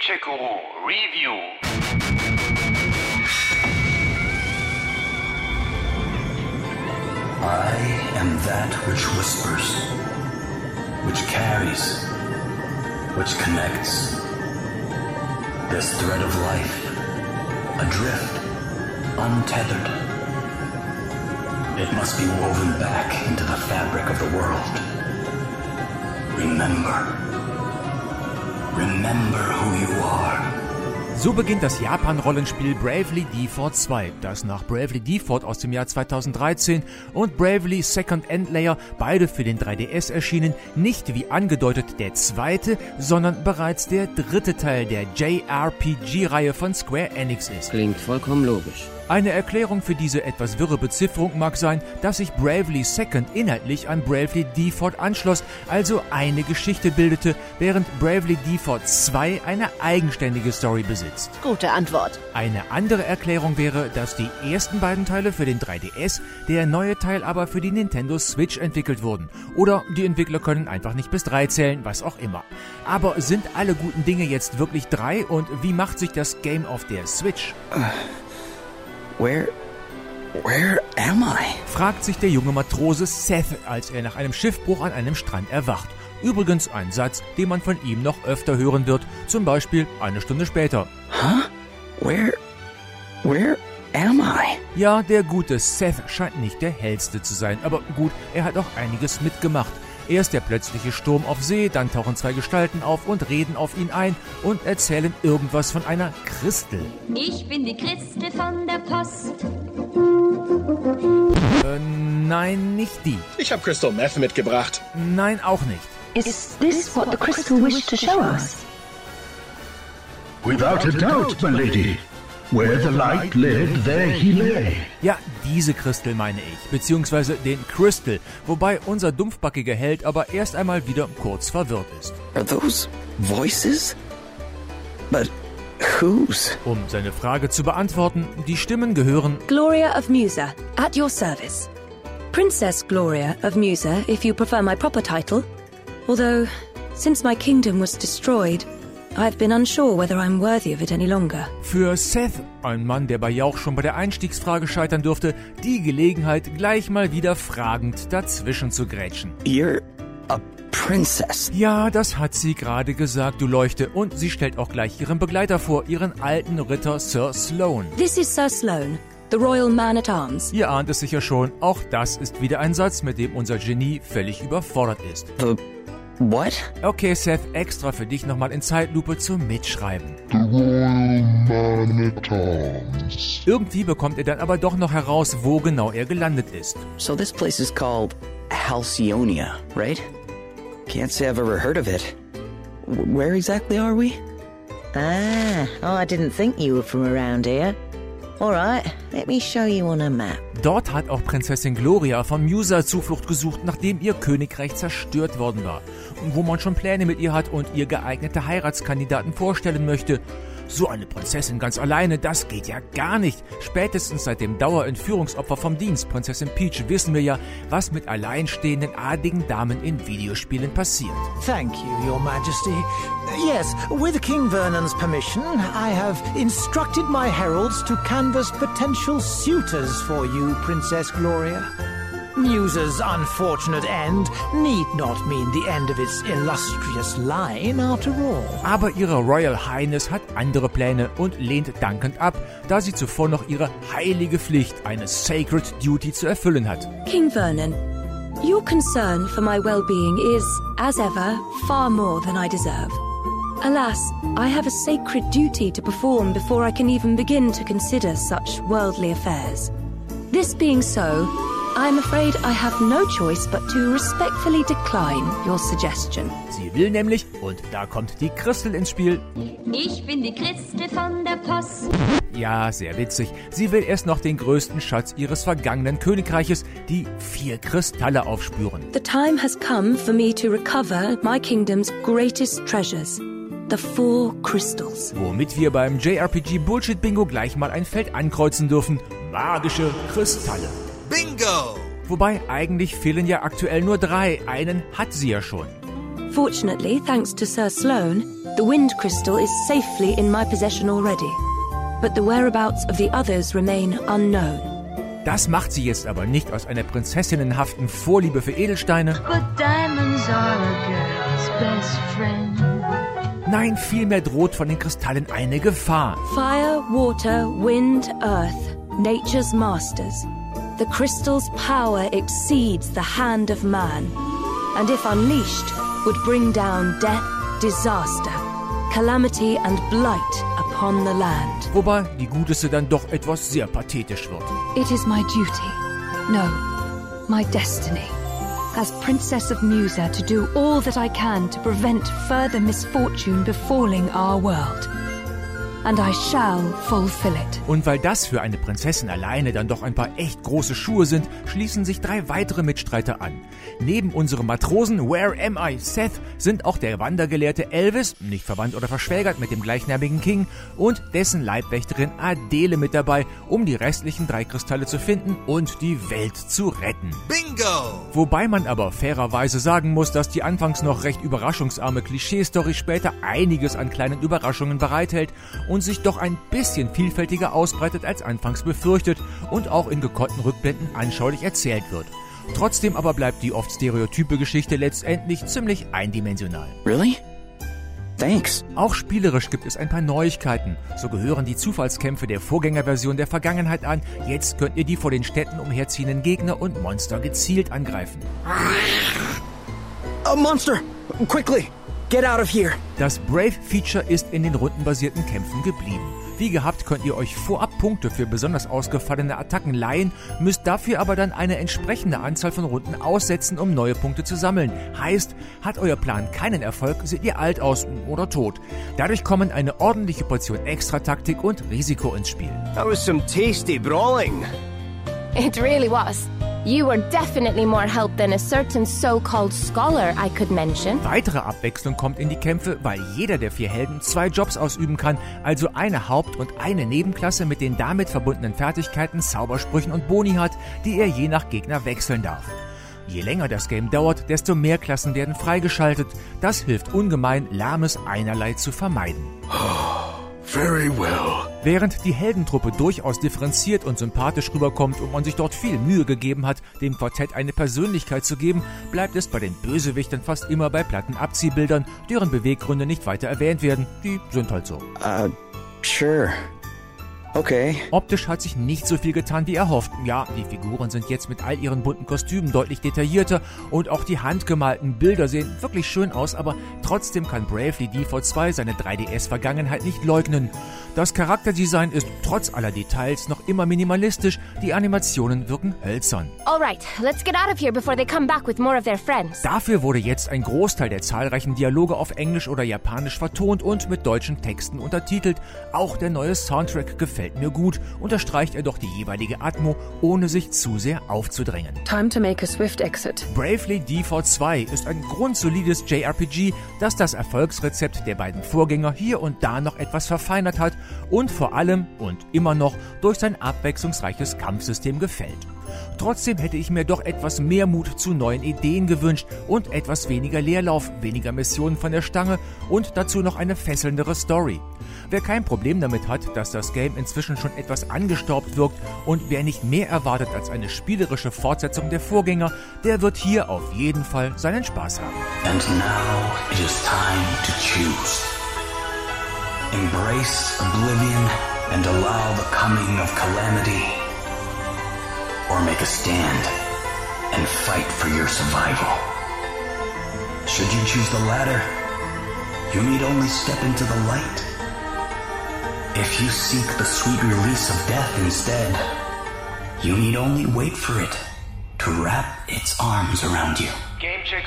Gencheku Review. I am that which whispers, which carries, which connects. This thread of life, adrift, untethered. It must be woven back into the fabric of the world. Remember. So beginnt das Japan-Rollenspiel Bravely Default 2, das nach Bravely Default aus dem Jahr 2013 und Bravely Second End Layer, beide für den 3DS erschienen, nicht wie angedeutet der zweite, sondern bereits der dritte Teil der JRPG-Reihe von Square Enix ist. Klingt vollkommen logisch. Eine Erklärung für diese etwas wirre Bezifferung mag sein, dass sich Bravely Second inhaltlich an Bravely Default anschloss, also eine Geschichte bildete, während Bravely Default 2 eine eigenständige Story besitzt. Gute Antwort. Eine andere Erklärung wäre, dass die ersten beiden Teile für den 3DS, der neue Teil aber für die Nintendo Switch entwickelt wurden. Oder die Entwickler können einfach nicht bis drei zählen, was auch immer. Aber sind alle guten Dinge jetzt wirklich drei und wie macht sich das Game auf der Switch? Where. Where am I? fragt sich der junge Matrose Seth, als er nach einem Schiffbruch an einem Strand erwacht. Übrigens ein Satz, den man von ihm noch öfter hören wird, zum Beispiel eine Stunde später. Where. Where am I? Ja, der gute Seth scheint nicht der hellste zu sein, aber gut, er hat auch einiges mitgemacht. Erst der plötzliche Sturm auf See, dann tauchen zwei Gestalten auf und reden auf ihn ein und erzählen irgendwas von einer Christel. Ich bin die Christel von der Post. Äh, nein, nicht die. Ich habe Crystal Meth mitgebracht. Nein, auch nicht. Is this what the crystal wished to show us? Without a doubt, my lady. Where the light led, there he lay. Ja, diese Christel meine ich, beziehungsweise den Crystal, wobei unser dumpfbackiger Held aber erst einmal wieder kurz verwirrt ist. Are those voices? But whose? Um seine Frage zu beantworten, die Stimmen gehören Gloria of Musa, at your service. Princess Gloria of Musa, if you prefer my proper title. Although, since my kingdom was destroyed, I've been unsure whether I'm worthy of it any longer. für Seth, ein Mann, der bei Jauch schon bei der Einstiegsfrage scheitern dürfte, die Gelegenheit, gleich mal wieder fragend dazwischen zu grätschen. You're a princess. Ja, das hat sie gerade gesagt, du Leuchte, und sie stellt auch gleich ihren Begleiter vor, ihren alten Ritter Sir Sloan. This is Sir Sloane, the Royal Man at Arms. Ihr ahnt es sicher schon, auch das ist wieder ein Satz, mit dem unser Genie völlig überfordert ist. The. What? Okay, Seth, extra für dich nochmal in Zeitlupe zum Mitschreiben. Irgendwie bekommt er dann aber doch noch heraus, wo genau er gelandet ist. So this place is called Halcyonia, right? Can't say I've ever heard of it. Where exactly are we? Ah, oh, I didn't think you were from around here. All right, let me show you on a map. Dort hat auch Prinzessin Gloria von Musa Zuflucht gesucht, nachdem ihr Königreich zerstört worden war. Wo man schon Pläne mit ihr hat und ihr geeignete Heiratskandidaten vorstellen möchte. So eine Prinzessin ganz alleine, das geht ja gar nicht. Spätestens seit dem Dauerentführungsopfer vom Dienst, Prinzessin Peach, wissen wir ja, was mit alleinstehenden adligen Damen in Videospielen passiert. Thank you, Your Majesty. Yes, with King Vernon's permission, I have instructed my heralds to canvass potential suitors for you, Princess Gloria. Musa's unfortunate end need not mean the end of its illustrious line, after all. Aber ihre Royal Highness hat andere Pläne und lehnt dankend ab, da sie zuvor noch ihre heilige Pflicht, eine Sacred Duty zu erfüllen hat. King Vernon, your concern for my well-being is, as ever, far more than I deserve. Alas, I have a sacred duty to perform before I can even begin to consider such worldly affairs. This being so, I'm afraid I have no choice but to respectfully decline your suggestion. Sie will nämlich, und da kommt die Christel ins Spiel, Ich bin die Christel von der Post. ja, sehr witzig, sie will erst noch den größten Schatz ihres vergangenen Königreiches, die vier Kristalle, aufspüren. The time has come for me to recover my kingdom's greatest treasures, the four crystals. Womit wir beim JRPG Bullshit Bingo gleich mal ein Feld ankreuzen dürfen. Magische Kristalle. Bingo! Wobei eigentlich fehlen ja aktuell nur drei. Einen hat sie ja schon. Fortunately, thanks to Sir Sloane, the Wind Crystal is safely in my possession already. But the whereabouts of the others remain unknown. Das macht sie jetzt aber nicht aus einer prinzessinnenhaften Vorliebe für Edelsteine. But diamonds are a girl's best friend. Nein, vielmehr droht von den Kristallen eine Gefahr. Fire, water, wind, earth, nature's masters. The crystal's power exceeds the hand of man, and if unleashed, would bring down death, disaster, calamity, and blight upon the land. Wobei die Guteste dann doch etwas sehr pathetisch wird. It is my duty, no, my destiny, as Princess of Musa, to do all that I can to prevent further misfortune befalling our world. And I shall fulfill it. Und weil das für eine Prinzessin alleine dann doch ein paar echt große Schuhe sind, schließen sich drei weitere Mitstreiter an. Neben unserem Matrosen Where Am I Seth sind auch der Wandergelehrte Elvis, nicht verwandt oder verschwägert mit dem gleichnamigen King, und dessen Leibwächterin Adele mit dabei, um die restlichen drei Kristalle zu finden und die Welt zu retten. Bingo! Wobei man aber fairerweise sagen muss, dass die anfangs noch recht überraschungsarme Klischee-Story später einiges an kleinen Überraschungen bereithält und sich doch ein bisschen vielfältiger ausbreitet als anfangs befürchtet und auch in gekonnten Rückblenden anschaulich erzählt wird. Trotzdem aber bleibt die oft stereotype Geschichte letztendlich ziemlich eindimensional. Really? Thanks. Auch spielerisch gibt es ein paar Neuigkeiten. So gehören die Zufallskämpfe der Vorgängerversion der Vergangenheit an. Jetzt könnt ihr die vor den Städten umherziehenden Gegner und Monster gezielt angreifen. A monster! Quickly! Get out of here! Das Brave-Feature ist in den rundenbasierten Kämpfen geblieben. Wie gehabt könnt ihr euch vorab Punkte für besonders ausgefallene Attacken leihen, müsst dafür aber dann eine entsprechende Anzahl von Runden aussetzen, um neue Punkte zu sammeln. Heißt, hat euer Plan keinen Erfolg, seht ihr alt aus oder tot. Dadurch kommen eine ordentliche Portion Extra-Taktik und Risiko ins Spiel. That was some tasty brawling. It really was. You were definitely more help than a certain so-called scholar I could mention. Weitere Abwechslung kommt in die Kämpfe, weil jeder der vier Helden zwei Jobs ausüben kann, also eine Haupt- und eine Nebenklasse mit den damit verbundenen Fertigkeiten, Zaubersprüchen und Boni hat, die er je nach Gegner wechseln darf. Je länger das Game dauert, desto mehr Klassen werden freigeschaltet. Das hilft ungemein, lahmes Einerlei zu vermeiden. Very well. Während die Heldentruppe durchaus differenziert und sympathisch rüberkommt und man sich dort viel Mühe gegeben hat, dem Quartett eine Persönlichkeit zu geben, bleibt es bei den Bösewichtern fast immer bei platten Abziehbildern, deren Beweggründe nicht weiter erwähnt werden. Die sind halt so. Uh, sure. Okay. Optisch hat sich nicht so viel getan wie erhofft. Ja, die Figuren sind jetzt mit all ihren bunten Kostümen deutlich detaillierter und auch die handgemalten Bilder sehen wirklich schön aus, aber trotzdem kann Bravely Default 2 seine 3DS-Vergangenheit nicht leugnen. Das Charakterdesign ist trotz aller Details noch immer minimalistisch, die Animationen wirken hölzern. Alright, let's get out of here before they come back with more of their friends. Dafür wurde jetzt ein Großteil der zahlreichen Dialoge auf Englisch oder Japanisch vertont und mit deutschen Texten untertitelt. Auch der neue Soundtrack gefällt mir gut, unterstreicht er doch die jeweilige Atmo, ohne sich zu sehr aufzudrängen. Time to make a swift exit. Bravely Default 2 ist ein grundsolides JRPG, das das Erfolgsrezept der beiden Vorgänger hier und da noch etwas verfeinert hat und vor allem und immer noch durch sein abwechslungsreiches Kampfsystem gefällt. Trotzdem hätte ich mir doch etwas mehr Mut zu neuen Ideen gewünscht und etwas weniger Leerlauf, weniger Missionen von der Stange und dazu noch eine fesselndere Story. Wer kein Problem damit hat, dass das Game inzwischen schon etwas angestaubt wirkt und wer nicht mehr erwartet als eine spielerische Fortsetzung der Vorgänger, der wird hier auf jeden Fall seinen Spaß haben. And now it is time to choose. Embrace oblivion and allow the coming of calamity. Or make a stand and fight for your survival. Should you choose the latter, you need only step into the light. If you seek the sweet release of death instead, you need only wait for it to wrap its arms around you. Game Check.